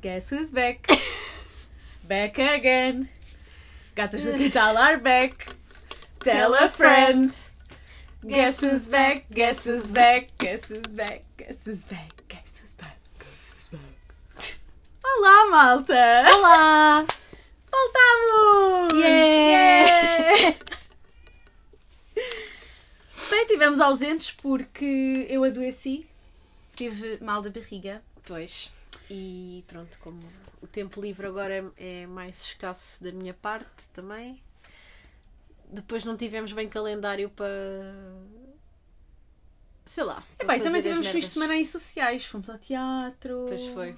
Guess who's back? back again. Gatas do Quintal are back. Tell a friend. Guess who's back? Guess who's back? Guess who's back? Guess who's back? Guess who's back? Guess who's back? Olá, malta! Olá! Voltamos! Yeah! Bem, estivemos ausentes porque eu adoeci. Tive mal da barriga. Pois. E pronto, como o tempo livre agora é, mais escasso da minha parte também. Depois não tivemos bem calendário para. Sei lá. É bem, também tivemos fins de semana aí sociais. Fomos ao teatro. Pois foi.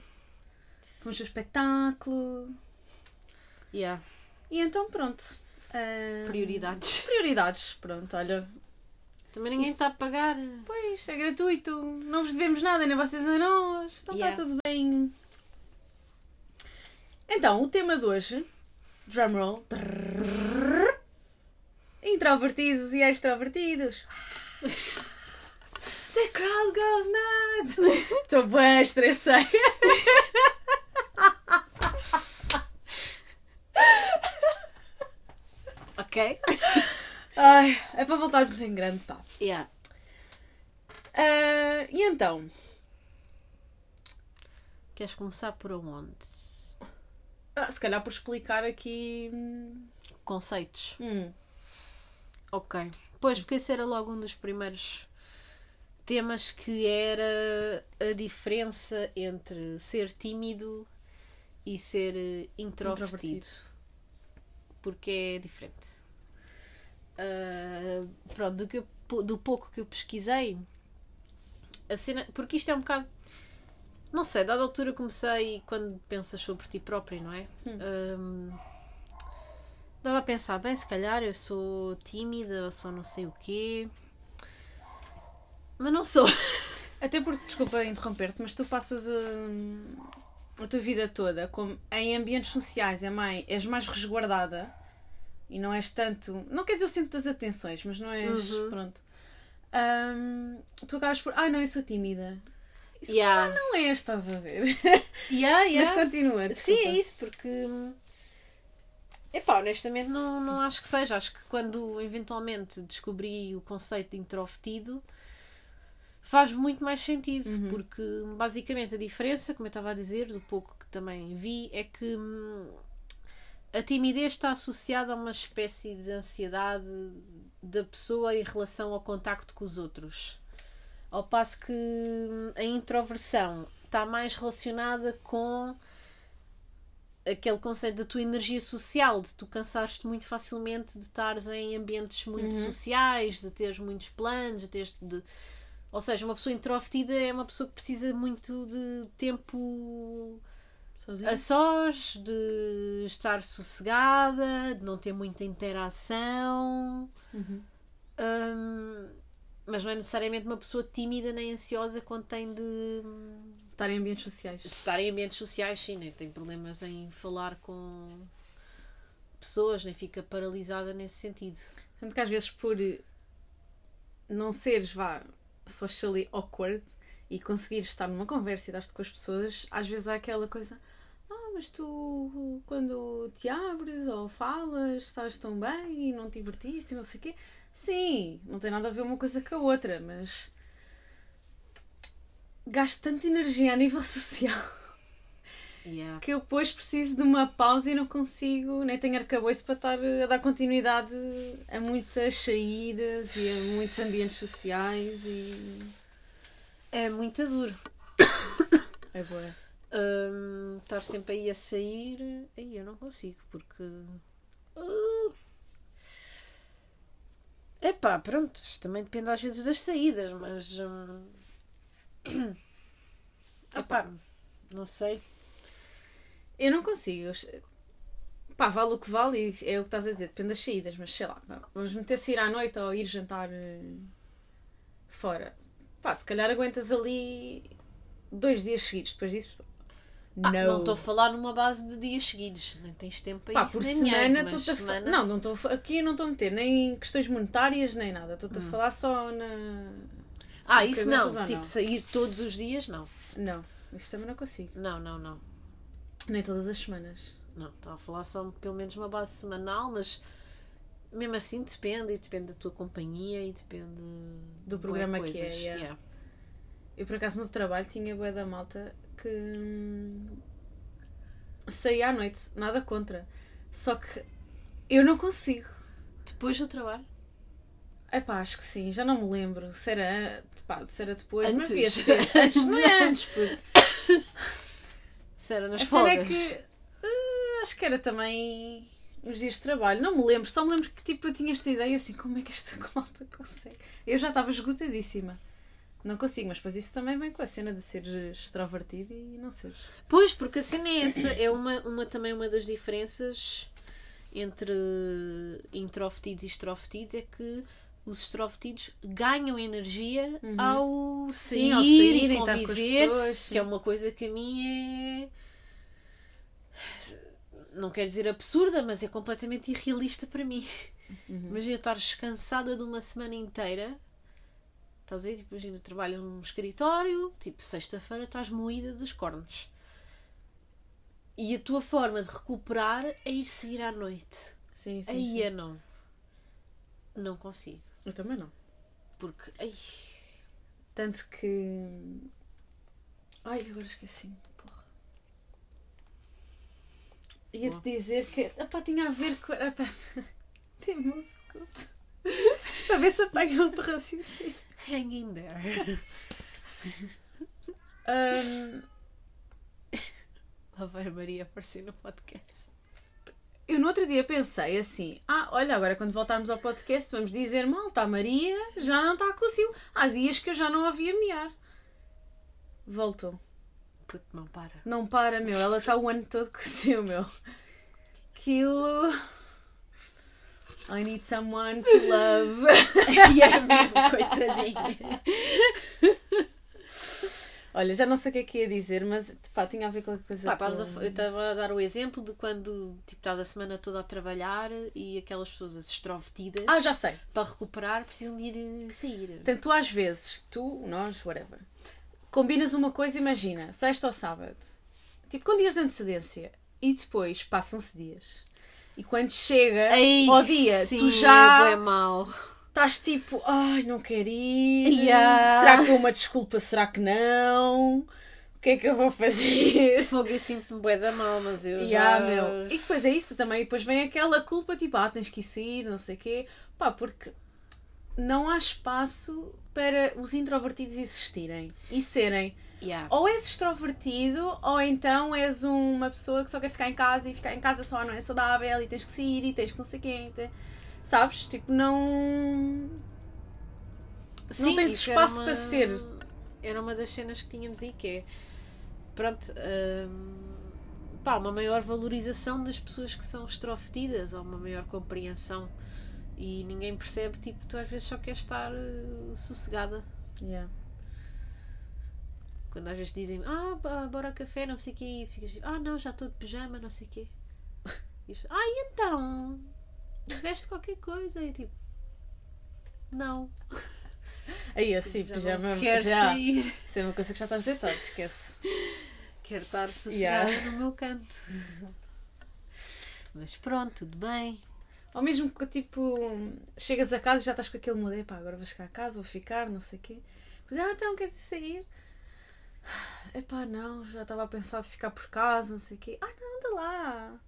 Fomos ao espetáculo. Yeah. E então, pronto. Ah, Prioridades. Prioridades, pronto, olha. Também ninguém Isto- está a pagar. Pois, é gratuito. Não vos devemos nada, nem vocês a nós. Então Yeah. está tudo bem. Então, o tema de hoje, drumroll, trrr, introvertidos e extrovertidos. The crowd goes nuts. Estou bem estressei. Ok? Ai, é para voltarmos em grande, pá. Yeah. Ah, e então, Queres começar por onde? ah, se calhar por explicar aqui. hum, Conceitos. hum, Ok. Pois, porque esse era logo um dos primeiros temas que era a diferença entre ser tímido e ser eh, introvertido. Introvertido. Porque é diferente. Ah, pronto, do, que eu- do pouco que eu pesquisei, a cena. Porque isto é um bocado. Não sei, dada altura comecei quando pensas sobre ti próprio, não é? Hum, Dava a pensar, bem, se calhar eu sou tímida, ou só não sei o quê. Mas não sou. Até porque, desculpa interromper-te, mas tu passas a, a tua vida toda como em ambientes sociais, é mais, és mais resguardada e não és tanto. Não quer dizer o centro das atenções, mas não és. Uhum. Pronto. Ahm, tu acabas por. Ai, não, eu sou tímida. Isso Yeah. não és, estás a ver? Yeah, Mas continua. Sim, desculpa. é isso, porque. Epá, honestamente não, não acho que seja. Acho que quando eventualmente descobri o conceito de introvertido faz muito mais sentido, Uhum. porque basicamente a diferença, como eu estava a dizer, do pouco que também vi, é que hum, a timidez está associada a uma espécie de ansiedade da pessoa em relação ao contacto com os outros. Ao passo que hum, a introversão está mais relacionada com aquele conceito da tua energia social, de tu cansares-te muito facilmente de estares em ambientes muito Uhum. sociais, de teres muitos planos, de teres de. Ou seja, uma pessoa introvertida é uma pessoa que precisa muito de tempo Sozinha? a sós, de estar sossegada, de não ter muita interação. Uhum. Hum, mas não é necessariamente uma pessoa tímida nem ansiosa quando tem de, Estar em ambientes sociais. de estar em ambientes sociais, sim, nem tem problemas em falar com pessoas, nem fica paralisada nesse sentido. Tanto que às vezes por não seres, vá, socially awkward e conseguires estar numa conversa e dar-te com as pessoas, às vezes há aquela coisa, mas tu quando te abres ou falas estás tão bem e não te divertiste e não sei o quê. Sim, não tem nada a ver uma coisa com a outra, mas gasto tanta energia a nível social Yeah. que eu depois preciso de uma pausa e não consigo, nem tenho arcabouço para estar a dar continuidade a muitas saídas e a muitos ambientes sociais e. É muito duro. É boa. Hum, estar sempre aí a sair, aí eu não consigo, porque. Uh. Epá, pronto, também depende às vezes das saídas, mas. hum, Epá, não sei. Eu não consigo. Pá, vale o que vale e é o que estás a dizer, depende das saídas, mas sei lá, vamos meter-se ir à noite ou ir jantar eh, fora. Pá, se calhar aguentas ali dois dias seguidos, depois disso. Ah, não estou a falar numa base de dias seguidos, nem tens tempo para Pá, isso, por nem semana, estou-te a semana... Não, não estou a- aqui não estou a meter nem questões monetárias nem nada. Estou-te Hum. a falar só na. Ah, isso não, tipo não. sair todos os dias, não. Não, isso também não consigo. Não, não, não. Nem todas as semanas. Não, estava a falar só pelo menos uma base semanal, mas mesmo assim depende, e depende da tua companhia e depende Do programa que é, yeah. Yeah. Eu por acaso no trabalho tinha bué da malta que hum, saía à noite, nada contra. Só que eu não consigo. Depois do trabalho. Epá, acho que sim, já não me lembro se era, pá, se era depois, mas Antes. devia ser antes, não é antes, puto. Se era nas A é folgas. que ah, acho que era também nos dias de trabalho, não me lembro, só me lembro que tipo eu tinha esta ideia assim, como é que esta malta consegue? Eu já estava esgotadíssima. Não consigo, mas depois isso também vem com a cena de seres extrovertido e não seres. Pois, porque a cena é essa, é uma, uma, também uma das diferenças entre introvertidos e extrovertidos é que os extrovertidos ganham energia ao sair, Sim, ao sair e estar com as conviver, que é uma coisa que a mim é não quero dizer absurda, mas é completamente irrealista para mim. Imagina estar descansada de uma semana inteira. Estás a ver? Tipo, imagina, trabalho num escritório, tipo, sexta-feira estás moída dos cornos. E a tua forma de recuperar é ir sair à noite. Sim, sim. Aí sim. eu não. Não consigo. Eu também não. Porque. Ai, Tanto que. Ai, agora esqueci-me. Porra. Ia-te dizer que. Epá, tinha a ver com. Epá, Tem um segundo. Para ver se apanha outro raciocínio. Hang in there. Ahm, Lá vai a Maria aparecer no podcast. eu no outro dia pensei assim: ah, olha, agora quando voltarmos ao podcast vamos dizer malta, a Maria já não está com o cio. Há dias que eu já não a via miar. Voltou. Puto, não para. Não para, meu. Ela está o ano todo com o seu, meu. Aquilo. I need someone to love. e é mesmo, coitadinha. Olha, já não sei o que é que ia dizer, mas pá, tinha a ver com a coisa. Pá, a eu estava a dar o exemplo de quando tipo, estás a semana toda a trabalhar e aquelas pessoas extrovertidas Ah, já sei. para recuperar precisam de ir sair. Portanto, tu às vezes, tu, nós, whatever, combinas uma coisa, imagina, sexta ou sábado, tipo com dias de antecedência, e depois passam-se dias. E quando chega Ei, ao dia, sim, tu já É mau. estás tipo, ai, não quero ir. Yeah. Será que dou uma desculpa? Será que não? O que é que eu vou fazer? Fogo, eu sinto-me bué da mal, mas eu Yeah, já... meu. E depois é isso também. E depois vem aquela culpa, tipo, ah, tens que ir sair, não sei o quê. Pá, porque não há espaço para os introvertidos existirem e serem. Yeah. Ou és extrovertido, ou então és uma pessoa que só quer ficar em casa e ficar em casa só não é saudável e tens que sair e tens que não sei quem. te- Sabes? Tipo, não. não tens espaço era para ser. Era uma das cenas que tínhamos aí que é. Pronto. hum, pá, uma maior valorização das pessoas que são extrovertidas ou uma maior compreensão. E ninguém percebe, tipo, tu às vezes só queres estar eh, sossegada. Yeah. Quando às vezes dizem, ah, bora café, não sei o quê, e ficas tipo, ah, não, já estou de pijama, não sei o quê. E ah, e então? Veste qualquer coisa? E tipo, não. Aí, assim, já pijama. quero Já. sair. Isso é uma coisa que já estás deitado, esquece. Quero estar sossegada Yeah. no meu canto. Mas pronto, tudo bem. Ou mesmo que tipo, chegas a casa e já estás com aquele mood, pá, agora vou chegar a casa, vou ficar, não sei o quê. Pois ah, então queres ir sair? Epá, não, já estava a pensar de ficar por casa, não sei o quê. Ah, não, anda lá.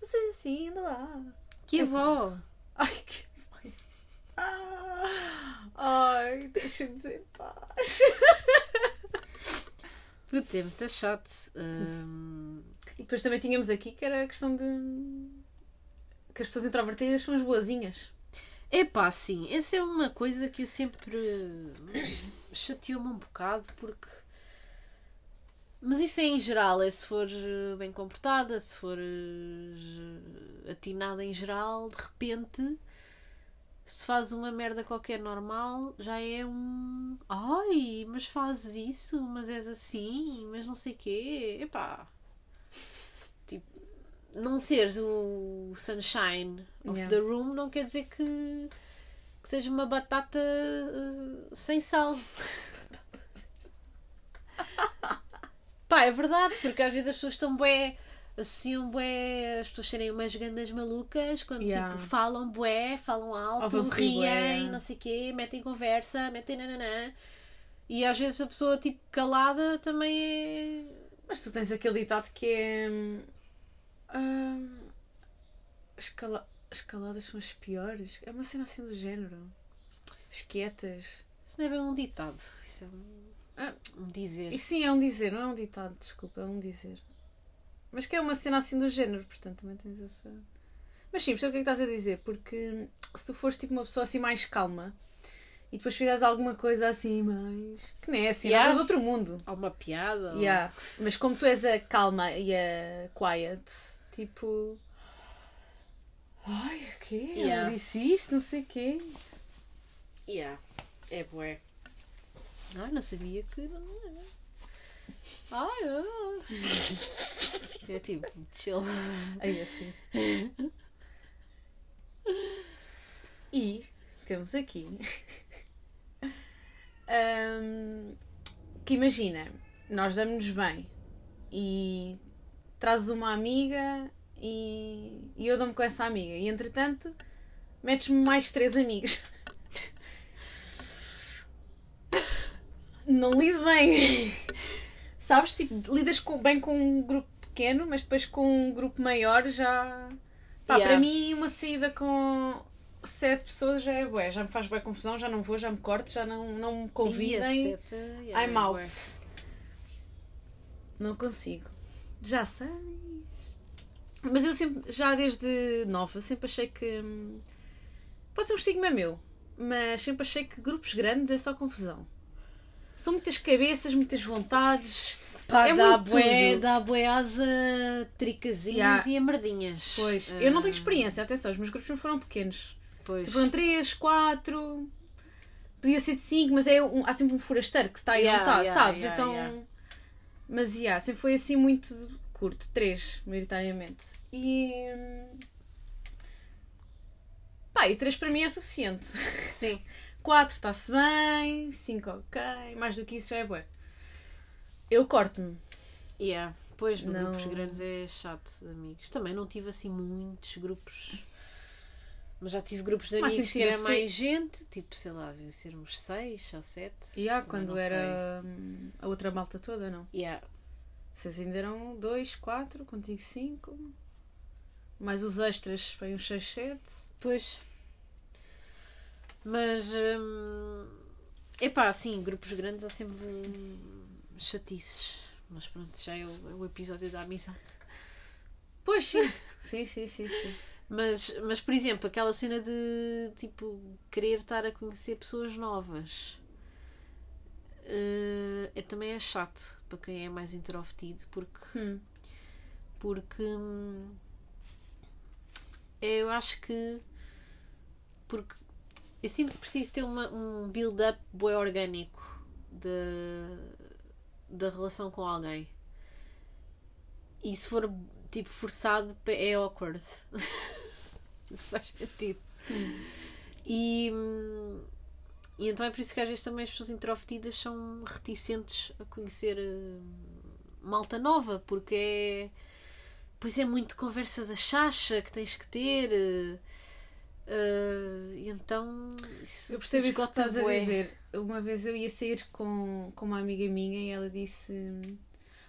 Vocês assim, anda lá. Que avó! Ai, que foi. Ah, ai, deixa-me dizer paz. Puta, é muito chato. Hum, E depois também tínhamos aqui que era a questão de. que as pessoas introvertidas são as boazinhas. Epá, sim, essa é uma coisa que eu sempre chateou-me um bocado porque. Mas isso é em geral, é se fores eh, bem comportada, se fores eh, atinada em geral, de repente, se fazes uma merda qualquer normal, já é um. Ai, mas fazes isso, mas és assim, mas não sei quê. Epá. Tipo, não seres o sunshine of Yeah. the room não quer dizer que, que seja uma batata eh, sem sal. Pá, é verdade, porque às vezes as pessoas estão bem associam bué as pessoas serem umas grandes malucas quando Yeah. tipo falam bué, falam alto, riem, não sei o quê, metem conversa, metem nananã. E às vezes a pessoa tipo calada também é. Mas tu tens aquele ditado que é. hum, hum, escala- Escaladas são as piores. É uma cena assim do género. As quietas. Isso não é bem um ditado, isso é um, Ah, um dizer. E sim, é um dizer, não é um ditado, desculpa, é um dizer. Mas que é uma cena assim do género, portanto também tens essa. Mas sim, percebo o que é que estás a dizer, porque se tu fores tipo uma pessoa assim mais calma e depois fizeres alguma coisa assim mais. que nem é assim, Yeah. nada do outro mundo. Há uma piada. ou- Yeah. Mas como tu és a calma e a quiet, tipo. Ai, o quê? Yeah. Ela disse isto, não sei o quê. Yeah. É bué. Ai, não sabia que. Ai, ah. É tipo, chill. Aí assim. E temos aqui. hum, que imagina, nós damos-nos bem e trazes uma amiga e, e eu dou-me com essa amiga. E entretanto, metes-me mais três amigas. Não lido bem. Sabes? Tipo, lidas com- bem com um grupo pequeno, mas depois com um grupo maior já. Pá, Yeah. para mim, uma saída com sete pessoas já é bué. Já me faz bué confusão, já não vou, já me corto, já não, não me convidem. E a seta, yeah, I'm out. bué. Não consigo. Já sais. Mas eu sempre, já desde nova, sempre achei que. hum, Pode ser um estigma meu, mas sempre achei que grupos grandes é só confusão. São muitas cabeças, muitas vontades. Pá, É dá muito bué, tudo. dá bué asa tricazinhas Yeah. e a merdinhas. Pois, Ah, eu não tenho experiência, atenção, os meus grupos não foram pequenos. Pois. Se foram três, quatro, podia ser de cinco, mas é um- há sempre um forasteiro que está e Yeah, não está, yeah, sabes? yeah, então. Mas yeah, sempre foi assim muito curto, três, maioritariamente. E. hum, Pá, e três para mim é suficiente. Sim. Quatro está-se bem, cinco ok, mais do que isso já é bué. Eu corto-me. Yeah. Pois, no Não. grupos grandes é chato de amigos. Também não tive assim muitos grupos. Mas já tive grupos de amigos que era tiveste- mais gente, tipo, sei lá, devia sermos seis ou sete. E há Também quando era hum, a outra malta toda, não? sei. Yeah. Vocês ainda eram dois, quatro, contigo cinco. Mais os extras, foi uns seis, sete. Pois. Mas. Hum, epá, sim, grupos grandes há sempre chatices. Mas pronto, já é o, é o episódio da amizade. Pois sim. sim, sim, sim, sim. Mas, mas, por exemplo, aquela cena de tipo querer estar a conhecer pessoas novas eh, é, também é chato para quem é mais introvertido porque, Hum. porque hum, eu acho que porque eu sinto que preciso ter uma, um build-up bué orgânico de, da relação com alguém. E se for tipo forçado é awkward. Faz sentido. E, e então é por isso que às vezes também as pessoas introvertidas são reticentes a conhecer hum, malta nova, porque é. Pois é muito conversa da chacha que tens que ter. E então. Isso Eu percebo isso que estás a dizer. Uma vez eu ia sair com, com uma amiga minha e ela disse: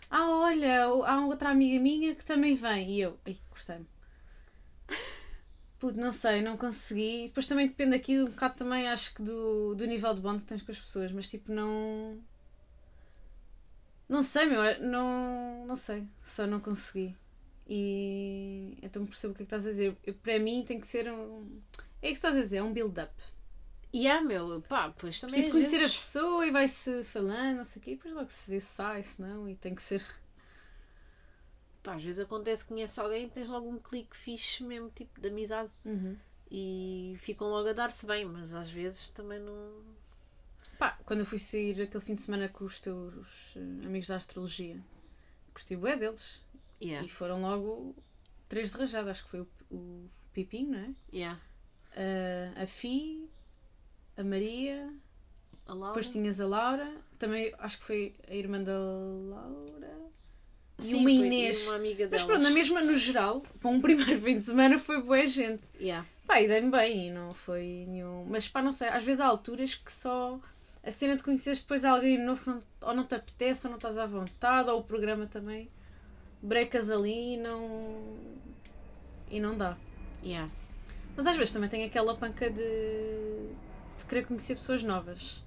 Ah, olha, há outra amiga minha que também vem. E eu, ai, gostei-me. Puto, não sei, não consegui. Depois também depende aqui um bocado também, acho que do, do nível de bond que tens com as pessoas, mas tipo, não. Não sei, meu, não, não sei, só não consegui. E então percebo o que é que estás a dizer. Eu, para mim tem que ser um. É isso que estás a dizer, é um build-up. E há, meu, pá, pois também. Preciso conhecer vezes- a pessoa e vai-se falando, não sei o quê, e depois logo se vê se sai, se não, e tem que ser. Pá, às vezes acontece que conhece alguém e tens logo um clique fixe mesmo, tipo de amizade. E ficam logo a dar-se bem, mas às vezes também não. Pá, quando eu fui sair aquele fim de semana com os teus eh, amigos da astrologia, curti bué deles. Yeah. E foram logo três de rajada, acho que foi o, o Pipinho, não é? Yeah. A, a Fi, a Maria, A Laura. depois tinhas a Laura, também acho que foi a irmã da Laura. e Sim, uma foi- Inês. e uma amiga Mas pronto, na mesma no geral, para um primeiro fim de semana foi boa gente. Yeah. Pá, e dei-me bem e não foi nenhum. Mas pá, não sei, às vezes há alturas que só a cena de conheceres depois alguém novo ou não te apetece, ou não estás à vontade, ou o programa também brecas ali e não. e não dá. Yeah. Mas às vezes também tem aquela panca de, de querer conhecer pessoas novas.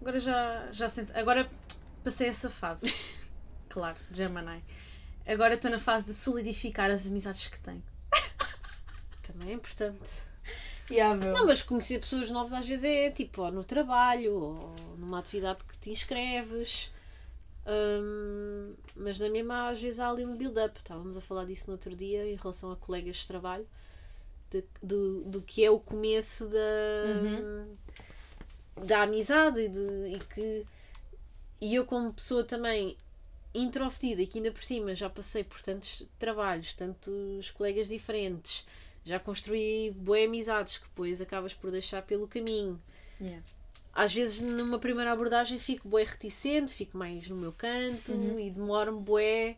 Agora já, já. Agora passei essa fase. claro, Gemini. Agora estou na fase de solidificar as amizades que tenho. Também é importante. Yeah. Não, mas conhecer pessoas novas às vezes é tipo ou no trabalho ou numa atividade que te inscreves. Hum, mas na mesma às vezes há ali um build-up. Estávamos a falar disso no outro dia em relação a colegas de trabalho. de- do, do que é o começo da, da amizade e, de, e que e eu como pessoa também introvertida e que ainda por cima já passei por tantos trabalhos, tantos colegas diferentes, já construí boas amizades que depois acabas por deixar pelo caminho. Yeah. Às vezes numa primeira abordagem fico bué reticente, fico mais no meu canto e demoro-me bué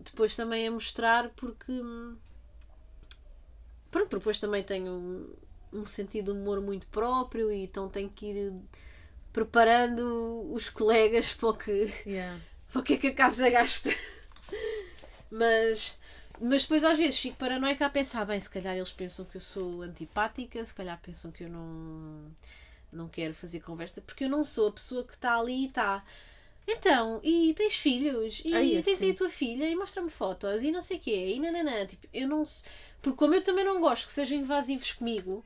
depois também a mostrar porque hum, pronto, porque depois também tenho um, um sentido de humor muito próprio e então tenho que ir preparando os colegas para o que Yeah. para o que é que a casa gasta. mas, mas depois às vezes fico paranoica a pensar, bem, se calhar eles pensam que eu sou antipática, se calhar pensam que eu não, não quero fazer conversa, porque eu não sou a pessoa que está ali e está. Então, e tens filhos? E Ai, tens aí assim. a tua filha? E mostra-me fotos? E não sei o quê? E nananã. Tipo, eu não... Porque como eu também não gosto que sejam invasivos comigo,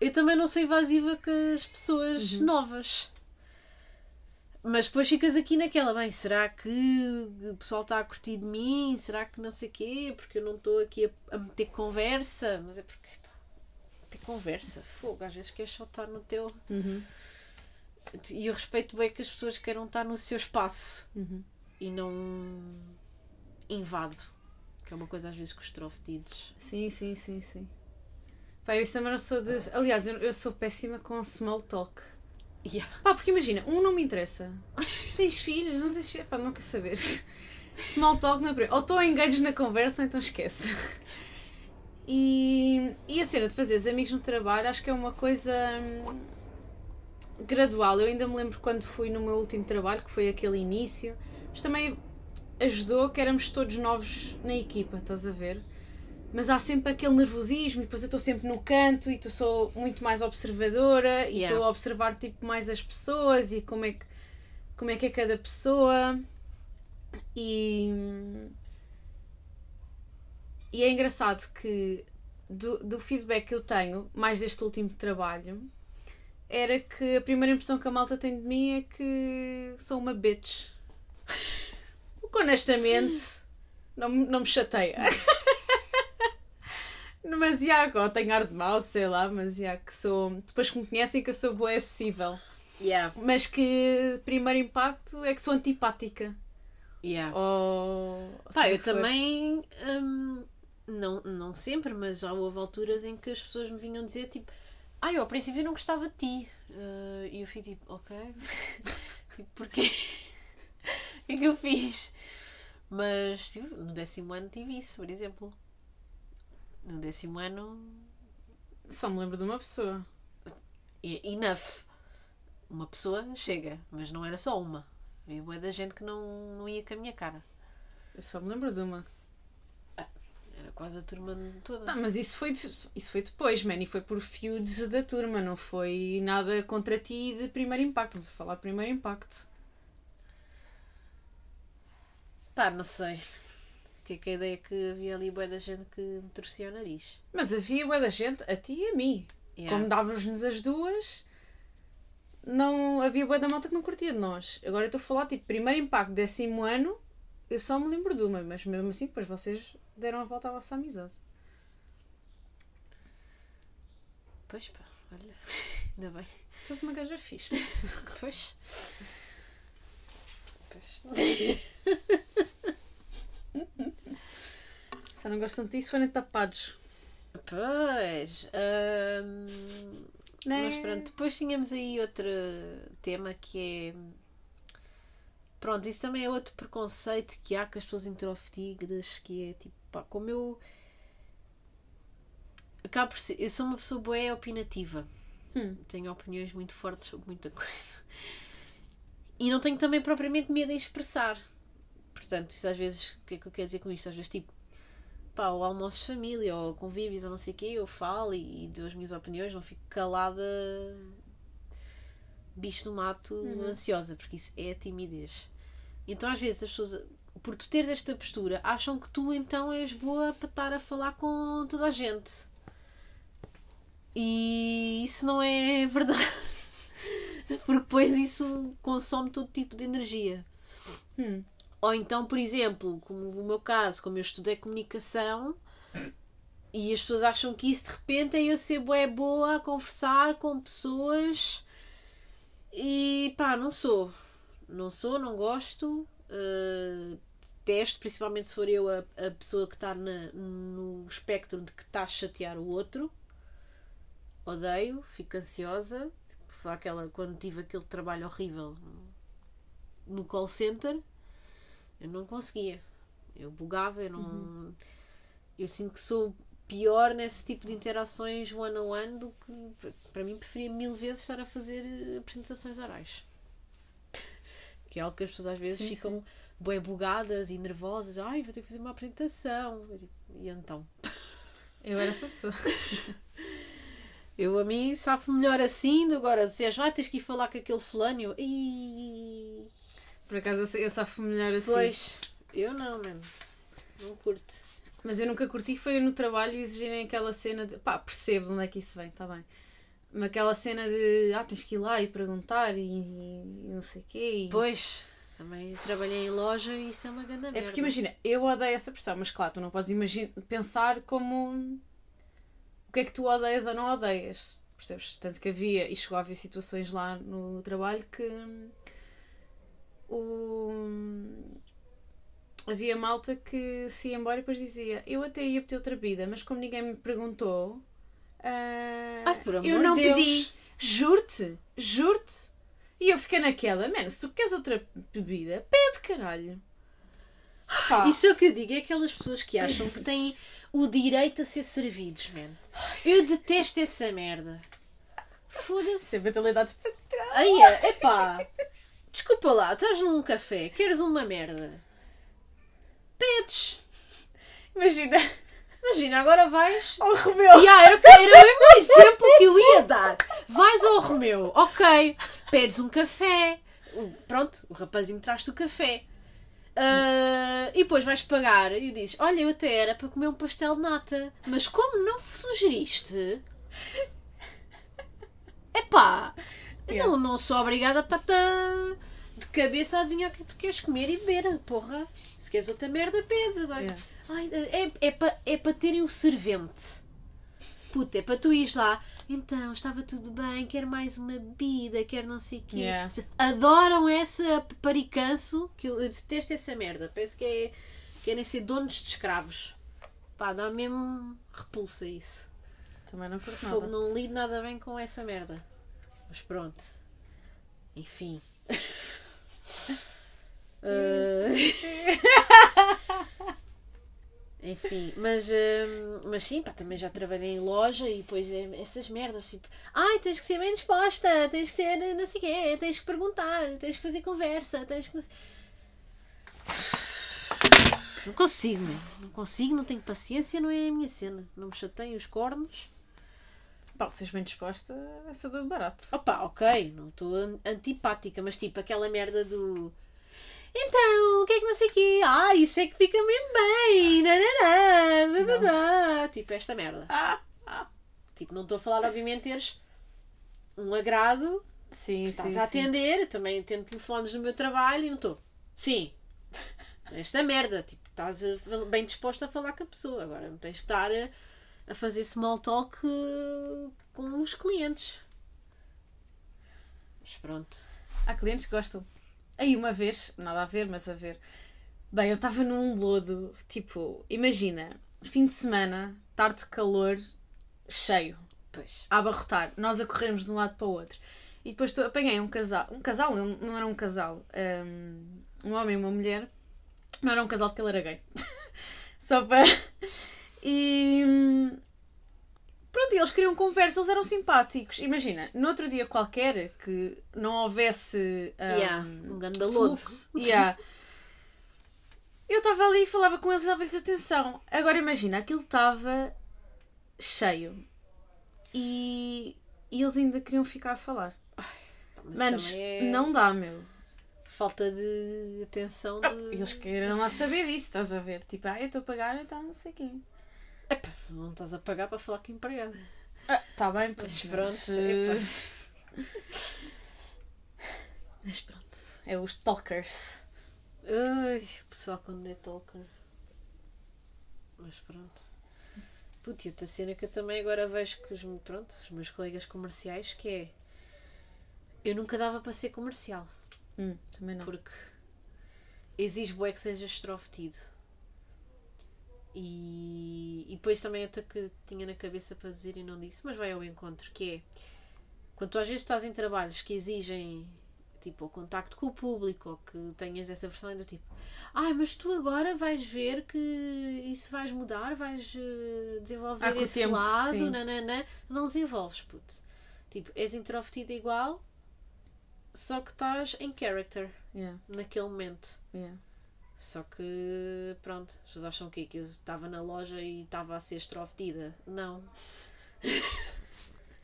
eu também não sou invasiva com as pessoas novas. Mas depois ficas aqui naquela, bem, será que o pessoal está a curtir de mim? Será que não sei quê? Porque eu não estou aqui a, a meter conversa. Mas é porque, ter conversa, fogo, às vezes queres só estar no teu. Uhum. E eu respeito bem que as pessoas queiram estar no seu espaço Uhum. e não invado. Que é uma coisa às vezes com os extrovertidos. Sim, sim, sim, sim. Pá, eu também não sou de. Aliás, eu, eu sou péssima com small talk. Yeah. Pá, porque imagina, um não me interessa. Tens filhos? Não tens filhos? Pá, não quer saber. Small talk não é para. Ou estou engaged na conversa, ou então esquece. E, e a cena de fazer amigos no trabalho acho que é uma coisa hum, gradual. Eu ainda me lembro quando fui no meu último trabalho, que foi aquele início, mas também ajudou que éramos todos novos na equipa, estás a ver? Mas há sempre aquele nervosismo, e depois eu estou sempre no canto e tu sou muito mais observadora e Yeah. estou a observar tipo mais as pessoas e como é que como é que é cada pessoa e e é engraçado que do, do feedback que eu tenho, mais deste último trabalho, era que a primeira impressão que a malta tem de mim é que sou uma bitch. O que honestamente não, me- não me chateia. mas já, ou tenho ar de mal, sei lá, mas já que sou. Depois que me conhecem que eu sou boa acessível. Yeah. Mas que primeiro impacto é que sou antipática. Yeah. Ou. Pá, eu também. hum, não, não sempre, mas já houve alturas em que as pessoas me vinham dizer tipo. Ah, eu ao princípio não gostava de ti. Eh, E eu fui tipo, ok. tipo, porquê? O que é que eu fiz? Mas tipo, no décimo ano tive isso, por exemplo. No décimo ano. Só me lembro de uma pessoa. e- Enough. Uma pessoa chega, mas não era só uma. Havia bué da gente que não, não ia com a minha cara. Eu só me lembro de uma. Era quase a turma toda. Tá, mas isso foi, isso foi depois, man, e foi por feuds da turma, não foi nada contra ti de primeiro impacto. Vamos a falar de primeiro impacto. Pá, não sei. Que é que a ideia é que havia ali bué da gente que me torcia o nariz. Mas havia bué da gente, a ti e a mim. Yeah. Como dávamos-nos as duas, não havia bué da malta que não curtia de nós. Agora eu estou a falar, tipo, primeiro impacto, décimo ano, eu só me lembro de uma, mas mesmo assim depois vocês deram a volta à vossa amizade. Pois pá, olha. Ainda bem. És uma gaja fixe. Pois. Pois. Se não gostam disso, forem tapados. Pois. hum, Né? Mas pronto, depois tínhamos aí outro tema que é. Pronto, isso também é outro preconceito que há com as pessoas introvertidas, que é tipo, pá, como eu. Acabo por ser, eu sou uma pessoa boa opinativa. Hum. Tenho opiniões muito fortes sobre muita coisa. E não tenho também propriamente medo em expressar. Portanto, isso às vezes, o que é que eu quero dizer com isto? Às vezes, tipo, pá, ou almoços de família, ou convívios, ou não sei o quê, eu falo e, e dou as minhas opiniões, não fico calada, bicho no mato, Uhum. ansiosa, porque isso é timidez. Então, às vezes, as pessoas, por tu teres esta postura, acham que tu então és boa para estar a falar com toda a gente. E isso não é verdade. Porque depois isso consome todo tipo de energia. Hum. Ou então, por exemplo, como o meu caso, como eu estudei comunicação e as pessoas acham que isso de repente é eu ser bué boa a conversar com pessoas e pá, não sou. Não sou, não gosto. Uh, detesto, principalmente se for eu a, a pessoa que está no espectro de que está a chatear o outro. Odeio, fico ansiosa. Tipo, foi aquela, quando tive aquele trabalho horrível no call center, eu não conseguia. Eu bugava, eu não. Eu sinto que sou pior nesse tipo de interações one on one do que. Para mim, preferia mil vezes estar a fazer eh, apresentações orais. Que é algo que as pessoas às vezes Sim, ficam bem bugadas e nervosas. Ai, vou ter que fazer uma apresentação. E então? Eu era essa pessoa. Eu a mim safo melhor assim, do agora dizes, ah, tens que ir falar com aquele fulano. E Por acaso eu, eu safo melhor assim. Pois, eu não, mesmo. Não curto. Mas eu nunca curti foi no trabalho exigirem aquela cena de. pá, percebes onde é que isso vem, está bem. Aquela cena de. ah, tens que ir lá e perguntar e, e não sei o quê. e- Pois, também trabalhei em loja e isso é uma grande É merda. porque imagina, eu odeio essa pressão, mas claro, tu não podes imagina, pensar como. o que é que tu odeias ou não odeias. Percebes? Tanto que havia, e chegou a haver situações lá no trabalho que. o. Havia malta que se ia embora e depois dizia: Eu até ia pedir outra vida, mas como ninguém me perguntou, ah, Ai, por amor eu não de Deus. pedi. Juro-te, juro-te. E eu fiquei naquela, man, se tu queres outra bebida, pede caralho. Pá. Isso é o que eu digo, é aquelas pessoas que acham que têm o direito a ser servidos, man. Eu detesto essa merda. Foda-se. Tem mentalidade. Aí, epá. Desculpa lá, estás num café, queres uma merda. Pedes. Imagina, Imagina, agora vais. oh Romeu! Ya, era, era o mesmo exemplo que eu ia dar. Vais ao Romeu, ok, pedes um café. Pronto, o rapazinho traz-te o café. Ah, e depois vais pagar e dizes: Olha, eu até era para comer um pastel de nata, mas como não sugeriste, epá, Yeah. não, não sou obrigada a estar-te a- de cabeça a adivinhar o que tu queres comer e beber, porra. Se queres outra merda, pede. Agora, Yeah. Ai, é, é para é pa terem o servente. Puta, é para tu ires lá. Então, estava tudo bem, quero mais uma bebida, quero não sei o quê. Yeah. Adoram essa paricanço, que eu, eu detesto essa merda. Parece que é, querem ser donos de escravos. Pá, dá mesmo repulsa isso. Também não curto Fogo, não lido nada bem com essa merda. Mas pronto. Enfim. Ah. Enfim, mas, hum, mas sim, pá, também já trabalhei em loja e depois é- essas merdas, tipo, ai, tens que ser bem disposta, tens que ser não sei o quê, tens que perguntar, tens que fazer conversa, tens que. Não consigo, meu. não consigo, não tenho paciência, não é a minha cena. Não me chateiem os cornos. Pá, se és bem disposta, é tudo barato. Opa, ok, não estou an- antipática, mas tipo aquela merda do. Então, o que é que não sei o quê? Ah, isso é que fica mesmo bem! Nananã, bababá. Tipo, esta merda. Ah, ah. Tipo, não estou a falar, obviamente, teres um agrado, Sim, estás sim. a sim. atender, eu também atendo telefones no meu trabalho e não estou. Sim, esta merda, tipo, estás a- bem disposta a falar com a pessoa. Agora não tens que estar a, a fazer small talk eh, com os clientes. Mas pronto. Há clientes que gostam. Aí uma vez, nada a ver, mas a ver. Bem, eu estava num lodo, tipo, imagina, fim de semana, tarde de calor, cheio, Pois. a abarrotar, nós a corrermos de um lado para o outro. E depois tu, apanhei um casal, um casal, não, era um casal, hum, um homem e uma mulher. Não era um casal porque ele era gay. Só para. E. Pronto, eles queriam conversa, eles eram simpáticos. Imagina, no outro dia qualquer que não houvesse. hum, Yeah, um fluxo, yeah. Eu estava ali e falava com eles e dava-lhes atenção. Agora imagina, aquilo estava cheio. E, e eles ainda queriam ficar a falar. Mas Manos, é não dá, meu. falta de atenção de... Eles queiram lá saber disso, estás a ver? Tipo, ah, eu estou a pagar, então não sei quem. Epá, não estás a pagar para falar com empregada. Ah, tá bem, pois Mas pronto, mas, pronto. É os talkers. Ai, o pessoal quando é talker. Mas pronto. E outra cena que eu também agora vejo que os, pronto, os meus colegas comerciais que é eu nunca dava para ser comercial Hum, também não. porque exige bué que seja extrovertido. E, e depois também outra que tinha na cabeça para dizer e não disse, mas vai ao encontro, que é quando tu às vezes estás em trabalhos que exigem tipo o contacto com o público ou que tenhas essa versão ainda tipo ai, mas tu agora vais ver que isso vais mudar, vais eh, desenvolver Ah, esse tempo, lado, sim. nananã, não desenvolves, puto. Tipo, és introvertido igual, só que estás em character Yeah, naquele momento. yeah. Só que, pronto, as pessoas acham o quê? Que eu estava na loja e estava a ser extrovertida. Não.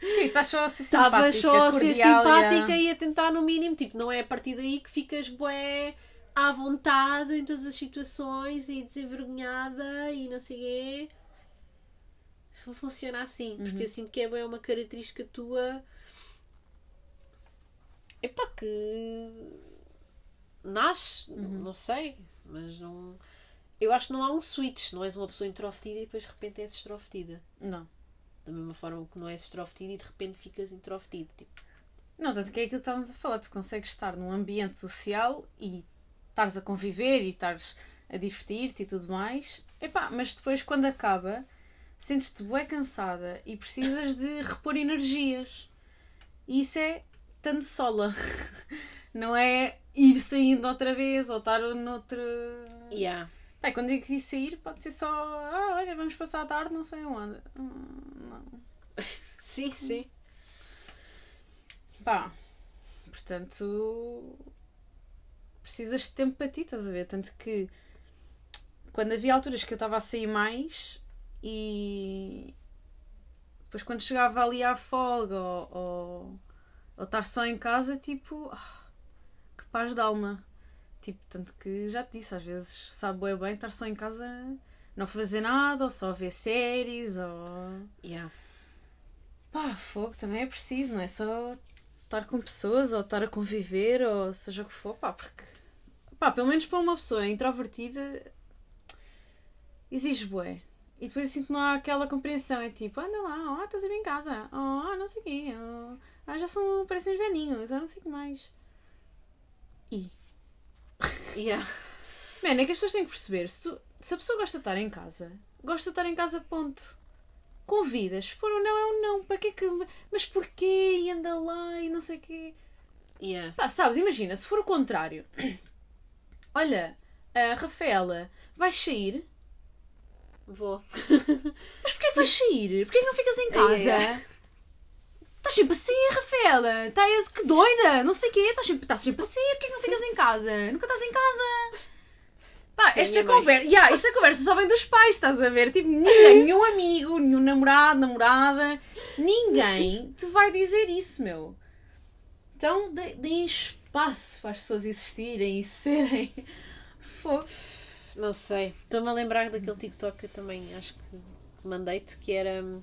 Que estás só a ser Estava simpática, só a ser simpática e a tentar no mínimo. Tipo, não é a partir daí que ficas bué à vontade em todas as situações e desenvergonhada e não sei o quê. Isso não funciona assim. Porque eu sinto que é uma característica tua. Epá, que nasce, não sei, mas não. Eu acho que não há um switch, não és uma pessoa introvertida e depois de repente és extrovertida. Não. Da mesma forma que não és extrovertido e de repente ficas introvertido. Tipo, Não, tanto que é aquilo que estávamos a falar. Tu consegues estar num ambiente social e estares a conviver e estares a divertir-te e tudo mais. Epá, mas depois quando acaba, sentes-te bué cansada e precisas de repor energias. E isso é estando sola. Não é ir saindo outra vez ou estar noutra. yeah. Bem, quando digo ir sair, pode ser só. Ah, olha, vamos passar a tarde, não sei onde. Hum, não. Sim, sim. Pá, portanto, precisas de tempo para ti, estás a ver? Tanto que quando havia alturas que eu estava a sair mais e depois quando chegava ali à folga ou, ou, ou estar só em casa, tipo, ah, que paz de alma. Tipo, tanto que já te disse, às vezes sabe bué bem estar só em casa, não fazer nada, ou só ver séries, ou. Yeah. Pá, fogo também é preciso, não é só estar com pessoas ou estar a conviver ou seja o que for, pá, porque pá, pelo menos para uma pessoa introvertida exige bué. E depois eu sinto não há aquela compreensão, é tipo, anda lá, ó, estás a em casa, ó, ah, não sei o quê, ah, já são, parecem uns velhinhos, ah, não sei o que mais. E, Yeah. Man, é que as pessoas têm que perceber, se, tu- se a pessoa gosta de estar em casa, gosta de estar em casa, ponto. Convidas, se for um não, é um não. Para que é que. Mas porquê? E anda lá e não sei o quê. Yeah. Pá, sabes, imagina, se for o contrário. Olha, a Rafaela, vais sair? Vou. Mas porquê que vais sair? Porquê que não ficas em casa? É. Estás sempre a sair, Rafaela. Estás que doida, não sei o quê. Estás sempre, estás sempre a sair. Porquê que não ficas em casa? Nunca estás em casa. Pá, Sim, esta conversa, yeah, esta conversa só vem dos pais, estás a ver? Tipo, ninguém, nenhum amigo, nenhum namorado, namorada, ninguém te vai dizer isso, meu. Então, de- deem espaço para as pessoas existirem e serem. Fogo. Não sei. Estou-me a lembrar daquele TikTok que eu também acho que te mandei-te, que era hum,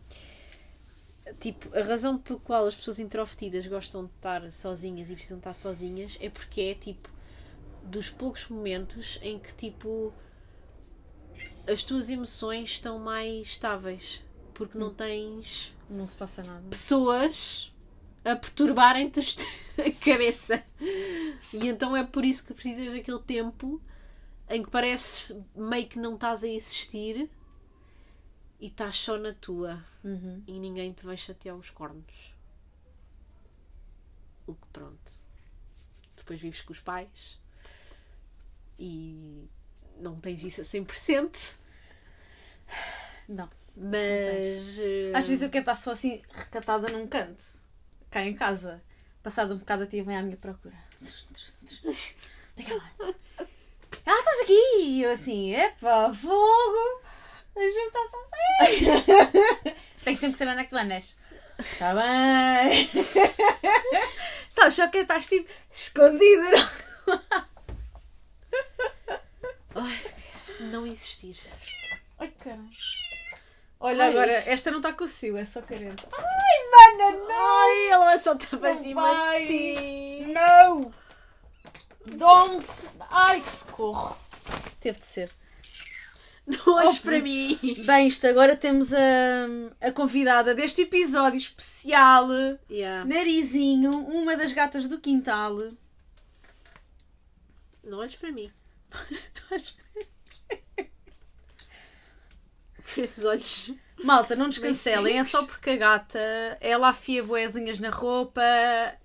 tipo, a razão pela qual as pessoas introvertidas gostam de estar sozinhas e precisam estar sozinhas é porque é tipo dos poucos momentos em que tipo as tuas emoções estão mais estáveis porque não tens Não se passa nada. pessoas a perturbarem-te a cabeça. E então é por isso que precisas daquele tempo em que pareces meio que não estás a existir e estás só na tua Uhum. e ninguém te vai chatear os cornos. O que pronto. Depois vives com os pais e não tens isso a 100%, Não. mas. eh, Às vezes eu quero estar só assim recatada num canto, cá em casa. Passado um bocado a tia vem à minha procura. Vem cá lá. Ah, estás aqui! E eu assim, epa, fogo! Deixa-me estar sozinha! Tenho sempre que saber onde é que tu andas. Está bem! Sabes, só que estás tipo escondida. Não existir. Ai, caralho. Olha, Ai. agora, esta não está com o cio, é só carente. Ai, mana, não! Ai, ela Não cima vai. de ti. Não! Don't! Ai, socorro! Teve de ser. Não olhes Oh, para mim. Bem, isto agora temos a, a convidada deste episódio especial, Yeah. Narizinho, uma das gatas do quintal. Não olhes para mim. Esses olhos. Malta, não nos cancelem, é só porque a gata, ela afia bué as unhas na roupa,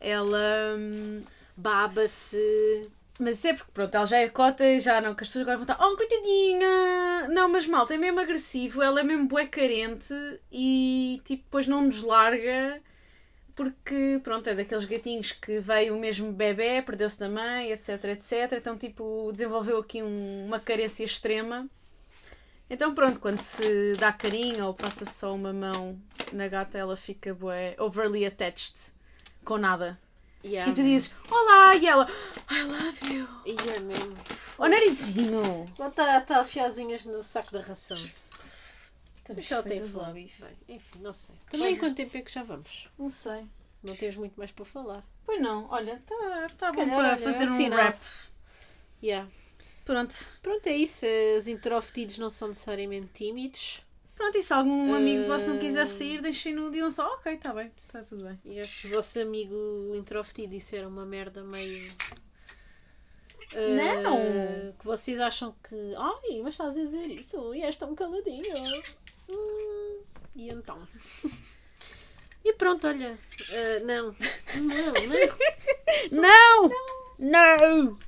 ela... hum, Baba-se. Mas é porque, pronto, ela já é cota e já não, que as pessoas agora vão estar, oh, coitadinha! Não, mas malta, é mesmo agressivo, ela é mesmo bué carente e, tipo, depois não nos larga porque, pronto, é daqueles gatinhos que veio o mesmo bebê, perdeu-se da mãe, etc, etc. Então, tipo, desenvolveu aqui um- uma carência extrema. Então, pronto, quando se dá carinho ou passa só uma mão na gata, ela fica bué overly attached com nada. Yeah. Tipo, tu dizes, olá, e ela, I love you. Yeah, mesmo. Oh, narizinho! Está tá a afiar as unhas no saco da ração. Mas ela tem fome. enfim, não sei. Também Olha. quanto tempo é que já vamos? Não sei. Não temos muito mais para falar. Pois não, olha, está tá bom calhar, para olha, fazer é um rap. Yeah. Pronto. Pronto, é isso. Os introvertidos não são necessariamente tímidos. Pronto, e se algum amigo vosso não quiser Eh, sair, deixem no dia um só. Ok, está bem, está tudo bem. E se o vosso amigo introvertido disser uma merda meio. eh, Não. Que vocês acham que. Ai, mas estás a dizer isso e és tão caladinho. Hum, e então? E pronto, olha. eh, não. Não, não. Não! Não!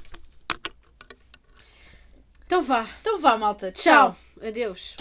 Então vá. Então vá, malta. Tchau. Tchau. Adeus.